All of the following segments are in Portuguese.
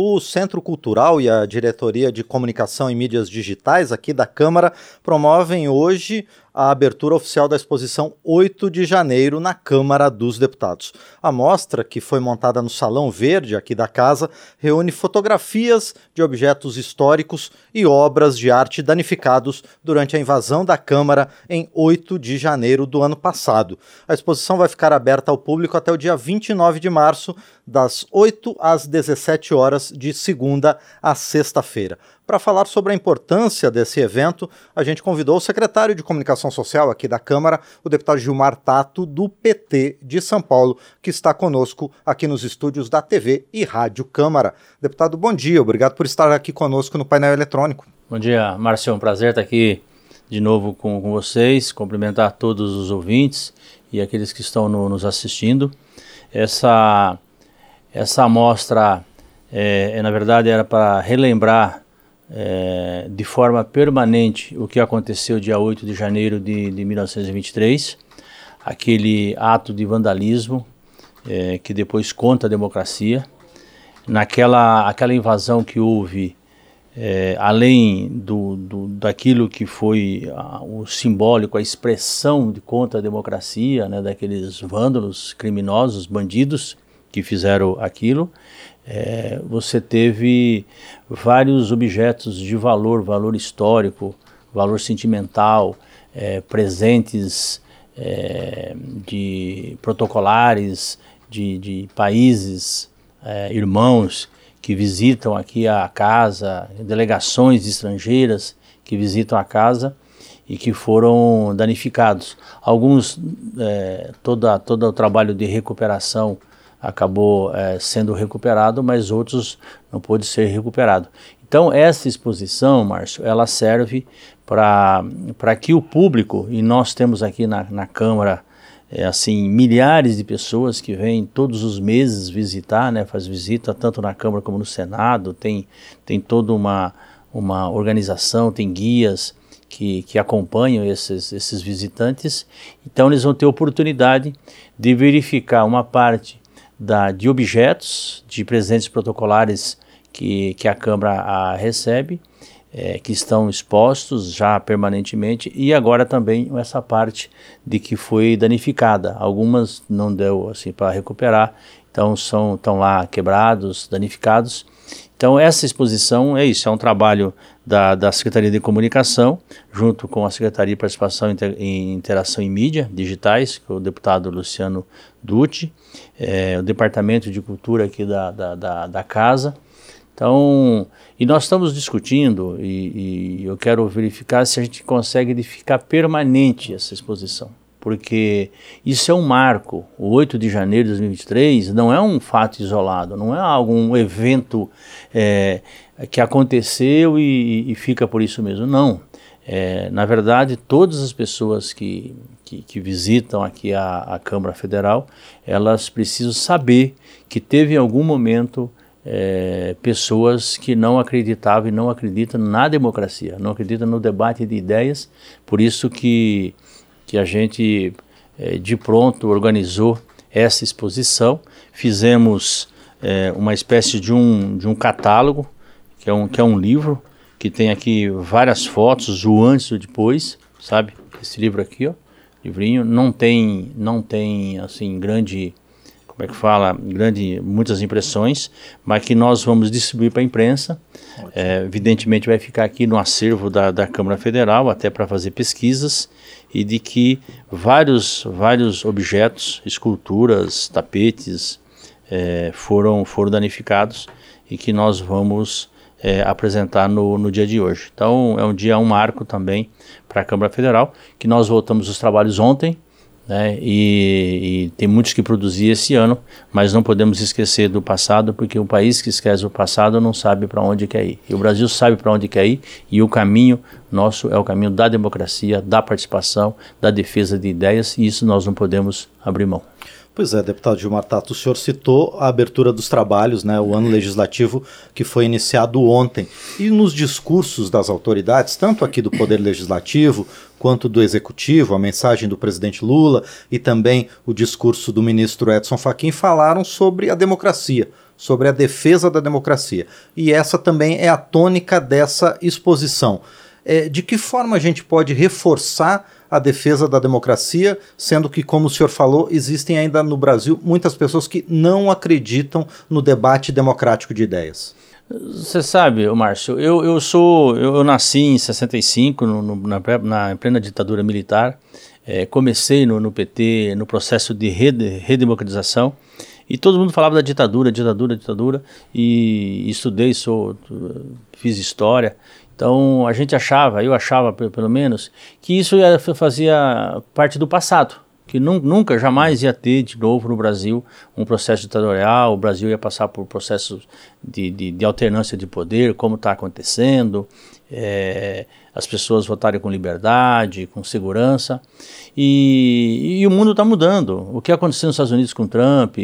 O Centro Cultural e a Diretoria de Comunicação e Mídias Digitais aqui da Câmara promovem hoje a abertura oficial da exposição 8 de janeiro na Câmara dos Deputados. A mostra, que foi montada no Salão Verde aqui da casa, reúne fotografias de objetos históricos e obras de arte danificados durante a invasão da Câmara em 8 de janeiro do ano passado. A exposição vai ficar aberta ao público até o dia 29 de março, das 8 às 17 horas, de segunda a sexta-feira. Para falar sobre a importância desse evento, a gente convidou o secretário de Comunicação Social aqui da Câmara, o deputado Gilmar Tato, do PT de São Paulo, que está conosco aqui nos estúdios da TV e Rádio Câmara. Deputado, bom dia, obrigado por estar aqui conosco no painel eletrônico. Bom dia, Márcio, é um prazer estar aqui de novo com, com vocês, cumprimentar todos os ouvintes e aqueles que estão no, nos assistindo. Essa, essa amostra, é, na verdade, era para relembrar é, de forma permanente o que aconteceu dia 8 de janeiro de, de 1923, aquele ato de vandalismo é, que depois conta a democracia, naquela aquela invasão que houve, é, além do, do, daquilo que foi a, o simbólico, a expressão de contra a democracia, né, daqueles vândalos, criminosos, bandidos que fizeram aquilo, é, você teve vários objetos de valor, valor histórico, valor sentimental, é, presentes é, de protocolares de, de países é, irmãos que visitam aqui a casa, delegações estrangeiras que visitam a casa e que foram danificados. Alguns, é, toda, todo o trabalho de recuperação acabou é, sendo recuperado, mas outros não pôde ser recuperado. Então essa exposição, Márcio, ela serve para que o público, e nós temos aqui na, na Câmara é, assim milhares de pessoas que vêm todos os meses visitar, né, faz visita tanto na Câmara como no Senado, tem, tem toda uma, uma organização, tem guias que, que acompanham esses, esses visitantes, então eles vão ter oportunidade de verificar uma parte da, de objetos, de presentes protocolares que, que a Câmara a recebe, é, que estão expostos já permanentemente, e agora também essa parte de que foi danificada. Algumas não deu assim para recuperar, então são estão lá quebrados, danificados. Então essa exposição é isso, é um trabalho da, da Secretaria de Comunicação, junto com a Secretaria de Participação em Interação em Mídia Digitais, que é o deputado Luciano Dutti, é, o Departamento de Cultura aqui da, da, da, da Casa. Então, e nós estamos discutindo, e, e eu quero verificar se a gente consegue ficar permanente essa exposição porque isso é um marco. O 8 de janeiro de 2023 não é um fato isolado, não é algum evento é, que aconteceu e, e, fica por isso mesmo. Não. É, na verdade, todas as pessoas que, que, que visitam aqui a, a, Câmara Federal, elas precisam saber que teve em algum momento é, pessoas que não acreditavam e não acreditam na democracia, não acreditam no debate de ideias, por isso que que a gente é, de pronto organizou essa exposição. Fizemos é, uma espécie de um, de um catálogo, que é um, que é um livro, que tem aqui várias fotos, o antes e o depois, sabe? Esse livro aqui, ó, livrinho, não tem, não tem assim grande, como é que fala, grande, muitas impressões, mas que nós vamos distribuir para a imprensa. É, evidentemente vai ficar aqui no acervo da, da Câmara Federal, até para fazer pesquisas e de que vários, vários objetos, esculturas, tapetes é, foram, foram danificados e que nós vamos é, apresentar no, no dia de hoje. Então é um dia, um marco também para a Câmara Federal, que nós voltamos os trabalhos ontem, né? E, e, tem muitos que produzir esse ano, mas não podemos esquecer do passado, porque o país que esquece o passado não sabe para onde quer ir. E o Brasil sabe para onde quer ir, e o caminho nosso é o caminho da democracia, da participação, da defesa de ideias, e isso nós não podemos abrir mão. Pois é, deputado Gilmar Tato, o senhor citou a abertura dos trabalhos, né, o ano legislativo que foi iniciado ontem. E nos discursos das autoridades, tanto aqui do Poder Legislativo quanto do Executivo, a mensagem do presidente Lula e também o discurso do ministro Edson Fachin falaram sobre a democracia, sobre a defesa da democracia. E essa também é a tônica dessa exposição. É, de que forma a gente pode reforçar a defesa da democracia, sendo que, como o senhor falou, existem ainda no Brasil muitas pessoas que não acreditam no debate democrático de ideias? Você sabe, Márcio, eu, eu sou. Eu, eu nasci em 65, no, no, na, na plena ditadura militar. É, comecei no, no, PT no processo de redemocratização e todo mundo falava da ditadura, ditadura, ditadura e estudei, sou, fiz história. Então a gente achava, eu achava pelo menos, que isso fazia parte do passado que nunca, jamais ia ter de novo no Brasil um processo ditatorial, o Brasil ia passar por processos de, de, de alternância de poder, como está acontecendo, é, as pessoas votarem com liberdade, com segurança, e, e o mundo está mudando. O que aconteceu nos Estados Unidos com Trump,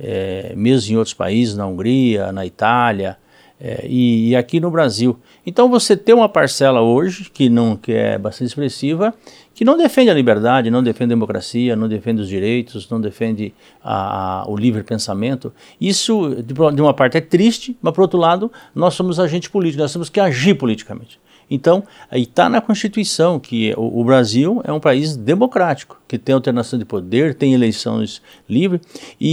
é, mesmo em outros países, na Hungria, na Itália, é, e, e, aqui no Brasil. Então você tem uma parcela hoje, que, não, que é bastante expressiva, que não defende a liberdade, não defende a democracia, não defende os direitos, não defende a, a, o livre pensamento. Isso, de, uma parte, é triste, mas, por outro lado, nós somos agentes políticos, nós temos que agir politicamente. Então, está na Constituição que o, o, Brasil é um país democrático, que tem alternação de poder, tem eleições livres, e,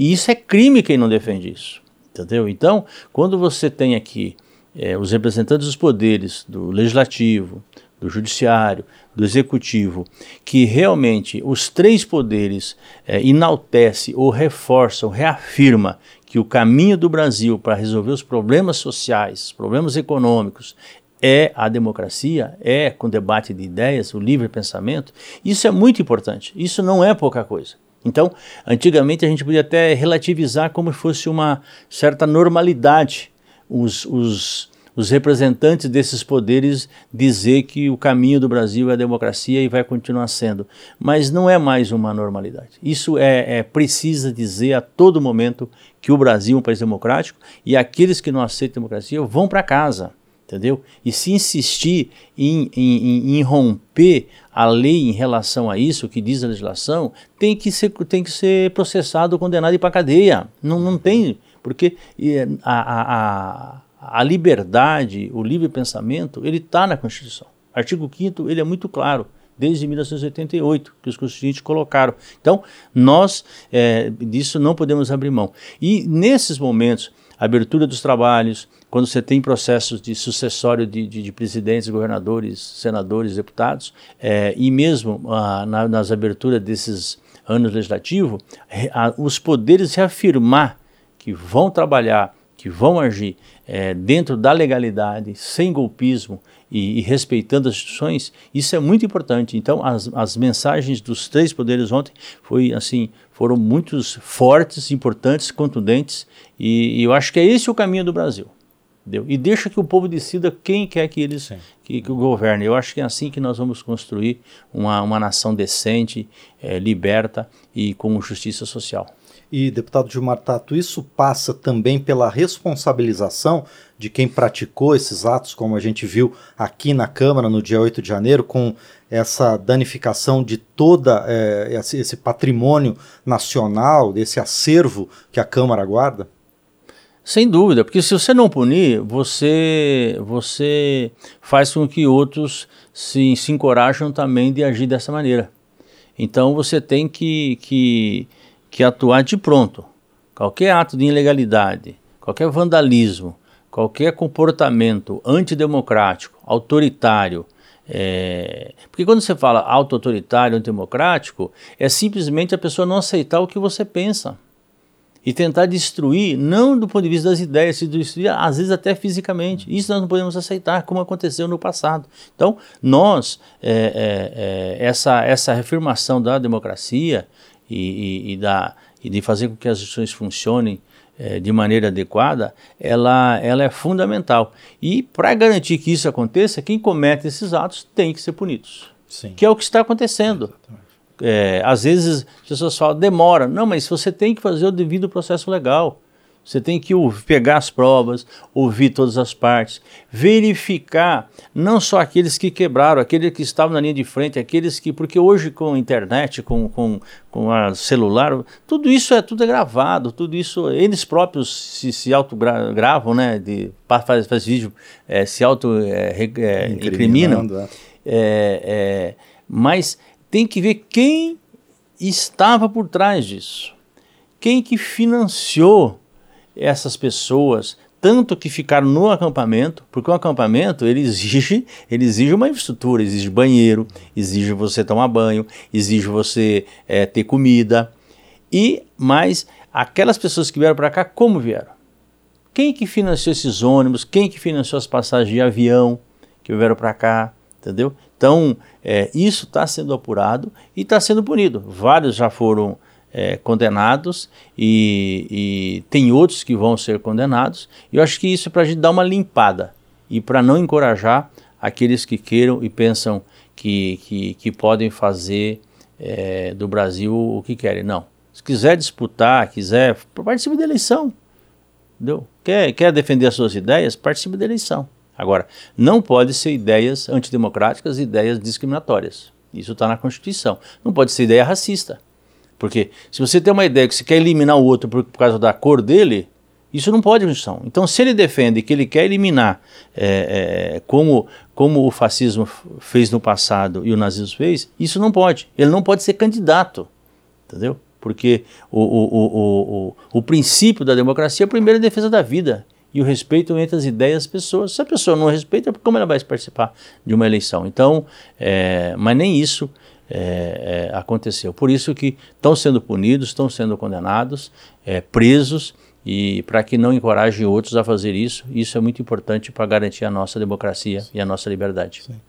e, e isso é crime quem não defende isso. Entendeu? Então, quando você tem aqui é, os representantes dos poderes, do legislativo, do judiciário, do executivo, que realmente os três poderes é, enaltece ou reforça ou reafirma que o caminho do Brasil para resolver os problemas sociais, problemas econômicos, é a democracia, é com debate de ideias, o livre pensamento, isso é muito importante. Isso não é pouca coisa. Então, antigamente a gente podia até relativizar como se fosse uma certa normalidade os, os os representantes desses poderes dizer que o caminho do Brasil é a democracia e vai continuar sendo. Mas não é mais uma normalidade. Isso é, é precisa dizer a todo momento que o Brasil é um país democrático e aqueles que não aceitam democracia vão para casa. Entendeu? E se insistir em, em, em, romper a lei em relação a isso, que diz a legislação, tem que ser, tem que ser processado, condenado e para cadeia. Não, não tem, porque a, a, a a liberdade, o livre pensamento, ele está na Constituição. Artigo 5 ele é muito claro, desde 1988, que os constituintes colocaram. Então, nós é, disso não podemos abrir mão. E nesses momentos, abertura dos trabalhos, quando você tem processos de sucessório de, de, de presidentes, governadores, senadores, deputados, é, e mesmo ah, na, nas aberturas desses anos legislativos, os poderes reafirmar que vão trabalhar que vão agir é, dentro da legalidade, sem golpismo e, e, respeitando as instituições, isso é muito importante. Então, as, as mensagens dos três poderes ontem foi assim, foram muito fortes, importantes, contundentes, e, e, eu acho que é esse o caminho do Brasil. Entendeu? E deixa que o povo decida quem quer que eles que, que governe. Eu acho que é assim que nós vamos construir uma, uma nação decente, é, liberta e com justiça social. E, deputado Gilmar Tato, isso passa também pela responsabilização de quem praticou esses atos, como a gente viu aqui na Câmara no dia 8 de janeiro, com essa danificação de toda é, esse, esse patrimônio nacional, desse acervo que a Câmara guarda? Sem dúvida, porque se você não punir, você, você faz com que outros se, se encorajam também de agir dessa maneira. Então você tem que, que que atuar de pronto. Qualquer ato de ilegalidade, qualquer vandalismo, qualquer comportamento antidemocrático, autoritário, é... porque quando você fala auto-autoritário, antidemocrático, é simplesmente a pessoa não aceitar o que você pensa e tentar destruir, não do ponto de vista das ideias, se destruir, às vezes até fisicamente. Isso nós não podemos aceitar, como aconteceu no passado. Então, nós, é, é, é essa, essa reafirmação da democracia, e, e, e, da, e de fazer com que as instituições funcionem é, de maneira adequada, ela, ela é fundamental. E para garantir que isso aconteça, quem comete esses atos tem que ser punidos. Sim. Que é o que está acontecendo. É, às vezes as pessoas falam, demora. Não, mas você tem que fazer o devido processo legal. Você tem que pegar as provas, ouvir todas as partes, verificar não só aqueles que quebraram, aqueles que estavam na linha de frente, aqueles que. Porque hoje com a internet, com, com, com a celular, tudo isso é tudo é gravado, tudo isso. Eles próprios se, se autogravam, né? De, faz, faz vídeo, é, se auto-incriminam. É, é, é, é, mas tem que ver quem estava por trás disso. Quem que financiou essas pessoas, tanto que ficaram no acampamento, porque o acampamento ele exige, ele exige uma infraestrutura, exige banheiro, exige você tomar banho, exige você é, ter comida. E mais aquelas pessoas que vieram para cá, como vieram? Quem que financiou esses ônibus? Quem que financiou as passagens de avião que vieram para cá? Entendeu? Então, é, isso está sendo apurado e está sendo punido. Vários já foram é, condenados e, e, tem outros que vão ser condenados. E eu acho que isso é para a gente dar uma limpada e para não encorajar aqueles que queiram e pensam que, que, que podem fazer é, do Brasil o que querem. Não. Se quiser disputar, quiser, participe da eleição. Entendeu? Quer, quer defender as suas ideias? Participe da eleição. Agora, não pode ser ideias antidemocráticas, ideias discriminatórias. Isso está na Constituição. Não pode ser ideia racista. Porque se você tem uma ideia que você quer eliminar o outro por, por causa da cor dele, isso não pode Constituição. Então, se ele defende que ele quer eliminar, é, é, como, como o fascismo fez no passado e o nazismo fez, isso não pode. Ele não pode ser candidato. Entendeu? Porque o, o, o, o, o princípio da democracia é a primeira defesa da vida e o respeito entre as ideias das pessoas. Se a pessoa não respeita, como ela vai participar de uma eleição? Então, é, mas nem isso é, é, aconteceu. Por isso que estão sendo punidos, estão sendo condenados, é, presos, e para que não encorajem outros a fazer isso, isso é muito importante para garantir a nossa democracia Sim. e a nossa liberdade. Sim.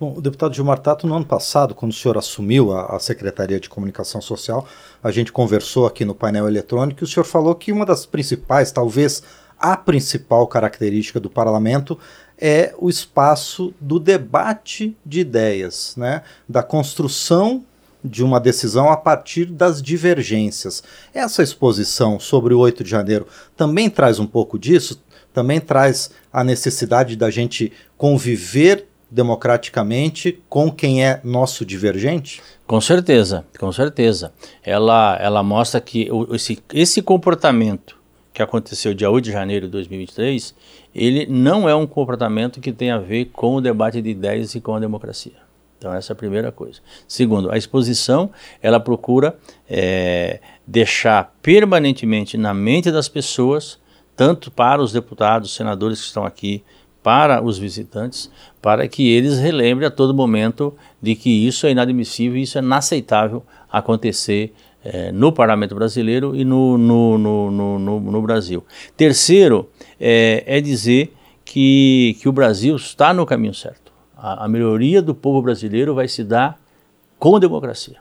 Bom, o deputado Gilmar Tato, no ano passado, quando o senhor assumiu a, a, Secretaria de Comunicação Social, a gente conversou aqui no painel eletrônico e o senhor falou que uma das principais, talvez a principal característica do parlamento é o espaço do debate de ideias, né? da construção de uma decisão a partir das divergências. Essa exposição sobre o 8 de janeiro também traz um pouco disso, também traz a necessidade da gente conviver democraticamente com quem é nosso divergente? Com certeza, com certeza. Ela, ela mostra que esse, esse comportamento que aconteceu dia 8 de janeiro de 2023, ele não é um comportamento que tem a ver com o debate de ideias e com a democracia. Então essa é a primeira coisa. Segundo, a exposição ela procura é, deixar permanentemente na mente das pessoas, tanto para os deputados, senadores que estão aqui, para os visitantes, para que eles relembrem a todo momento de que isso é inadmissível, isso é inaceitável acontecer é, no parlamento brasileiro e no, no, no, no, no Brasil. Terceiro, é, é, dizer que, que o Brasil está no caminho certo. A, a melhoria do povo brasileiro vai se dar com democracia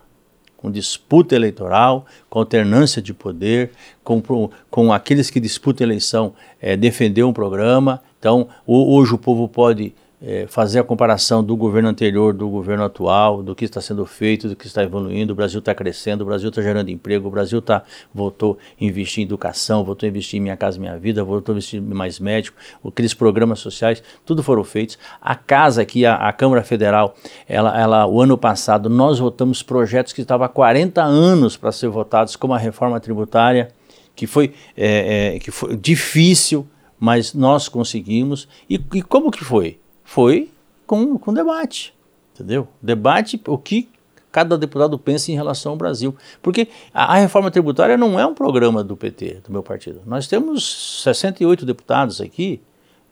com disputa eleitoral, com alternância de poder, com, com aqueles que disputam eleição é, defender um programa. Então, hoje o povo pode é, fazer a comparação do governo anterior, do governo atual, do que está sendo feito, do que está evoluindo, o Brasil está crescendo, o Brasil está gerando emprego, o Brasil tá, voltou a investir em educação, voltou a investir em Minha Casa Minha Vida, voltou a investir em mais médico, aqueles programas sociais, tudo foram feitos. A casa aqui, a, a Câmara Federal, ela, ela, o ano passado nós votamos projetos que estavam há 40 anos para ser votados, como a reforma tributária, que foi, é, é, que foi difícil, mas nós conseguimos. E, e como que foi? Foi com, com debate, entendeu? Debate, o que cada deputado pensa em relação ao Brasil. Porque a, a, reforma tributária não é um programa do PT, do meu partido. Nós temos 68 deputados aqui,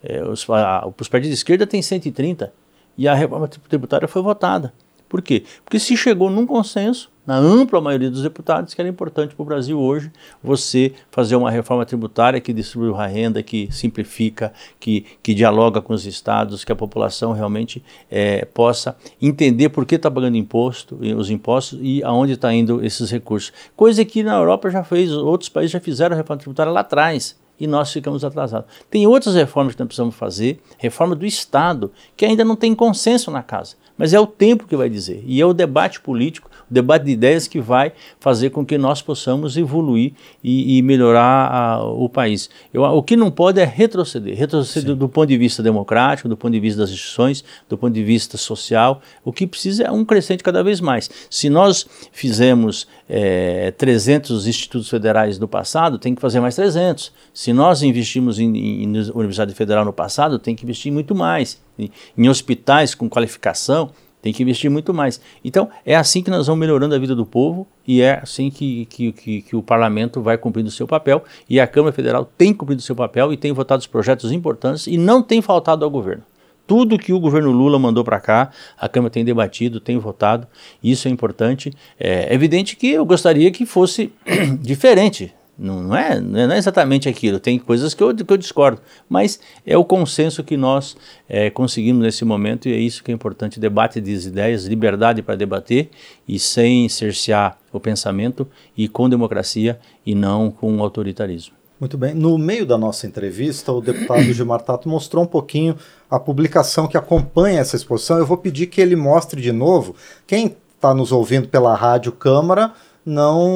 é, os, a, os partidos de esquerda têm 130, e a reforma tributária foi votada. Por quê? Porque se chegou num consenso, na ampla maioria dos deputados, que era importante para o Brasil hoje você fazer uma reforma tributária que distribui a renda, que simplifica, que, que dialoga com os estados, que a população realmente é, possa entender por que está pagando imposto, os impostos e aonde está indo esses recursos. Coisa que na Europa já fez, outros países já fizeram reforma tributária lá atrás e nós ficamos atrasados. Tem outras reformas que nós precisamos fazer, reforma do Estado, que ainda não tem consenso na casa. Mas é o tempo que vai dizer. E é o debate político, debate de ideias que vai fazer com que nós possamos evoluir e, e melhorar a, o país. Eu, o que não pode é retroceder, retroceder do, do, ponto de vista democrático, do ponto de vista das instituições, do ponto de vista social. O que precisa é um crescente cada vez mais. Se nós fizemos é, 300 institutos federais no passado, tem que fazer mais 300. Se nós investimos em, em, em Universidade Federal no passado, tem que investir muito mais. Em, em hospitais com qualificação, tem que investir muito mais. Então, é assim que nós vamos melhorando a vida do povo e é assim que, que, que, que o parlamento vai cumprindo o seu papel e a Câmara Federal tem cumprido o seu papel e tem votado os projetos importantes e não tem faltado ao governo. Tudo que o governo Lula mandou para cá, a Câmara tem debatido, tem votado, isso é importante. É evidente que eu gostaria que fosse diferente, não, não, é, não é exatamente aquilo, tem coisas que eu, que eu discordo, mas é o consenso que nós é, conseguimos nesse momento e é isso que é importante: debate das ideias, liberdade para debater e sem cercear o pensamento e com democracia e não com autoritarismo. Muito bem. No meio da nossa entrevista, o deputado Gilmar Tato mostrou um pouquinho a publicação que acompanha essa exposição. Eu vou pedir que ele mostre de novo. Quem está nos ouvindo pela Rádio Câmara não,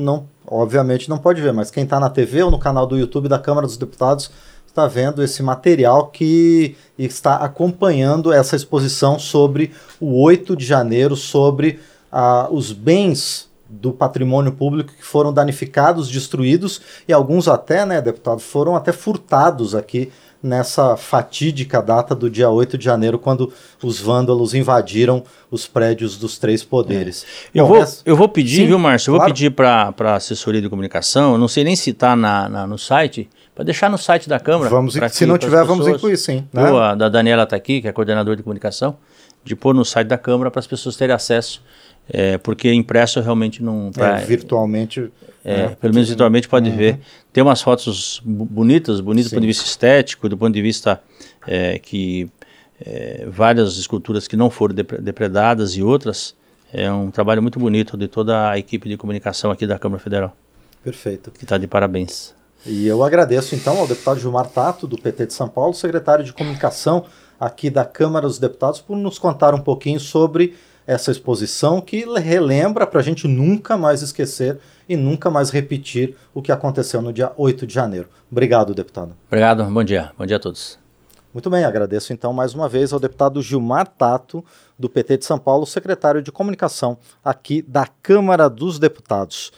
não obviamente não pode ver, mas quem está na TV ou no canal do YouTube da Câmara dos Deputados está vendo esse material que está acompanhando essa exposição sobre o 8 de janeiro, sobre ah, os bens do patrimônio público que foram danificados, destruídos e alguns até, né, deputado, foram até furtados aqui nessa fatídica data do dia 8 de janeiro, quando os vândalos invadiram os prédios dos três poderes. É. Eu, Bom, vou, essa... eu vou pedir, Sim, viu, Márcio? Eu claro. vou pedir para a assessoria de comunicação, eu não sei nem se está na, na, no site, para deixar no site da Câmara. Vamos, se não tiver, vamos incluir, sim. Né? a da Daniela está aqui, que é coordenadora de comunicação, de pôr no site da Câmara para as pessoas terem acesso é, porque impresso realmente não. Pra, é, virtualmente. É, né? Pelo menos virtualmente pode uhum. ver. Tem umas fotos bonitas, bonitas do ponto de vista estético, do ponto de vista é, que é, várias esculturas que não foram depredadas e outras. É um trabalho muito bonito de toda a equipe de comunicação aqui da Câmara Federal. Perfeito. Que está de parabéns. E eu agradeço então ao deputado Gilmar Tato, do PT de São Paulo, secretário de comunicação aqui da Câmara dos Deputados, por nos contar um pouquinho sobre essa exposição que relembra para a gente nunca mais esquecer e nunca mais repetir o que aconteceu no dia 8 de janeiro. Obrigado, deputado. Obrigado, bom dia. Bom dia a todos. Muito bem, agradeço então mais uma vez ao deputado Gilmar Tato, do PT de São Paulo, secretário de comunicação aqui da Câmara dos Deputados.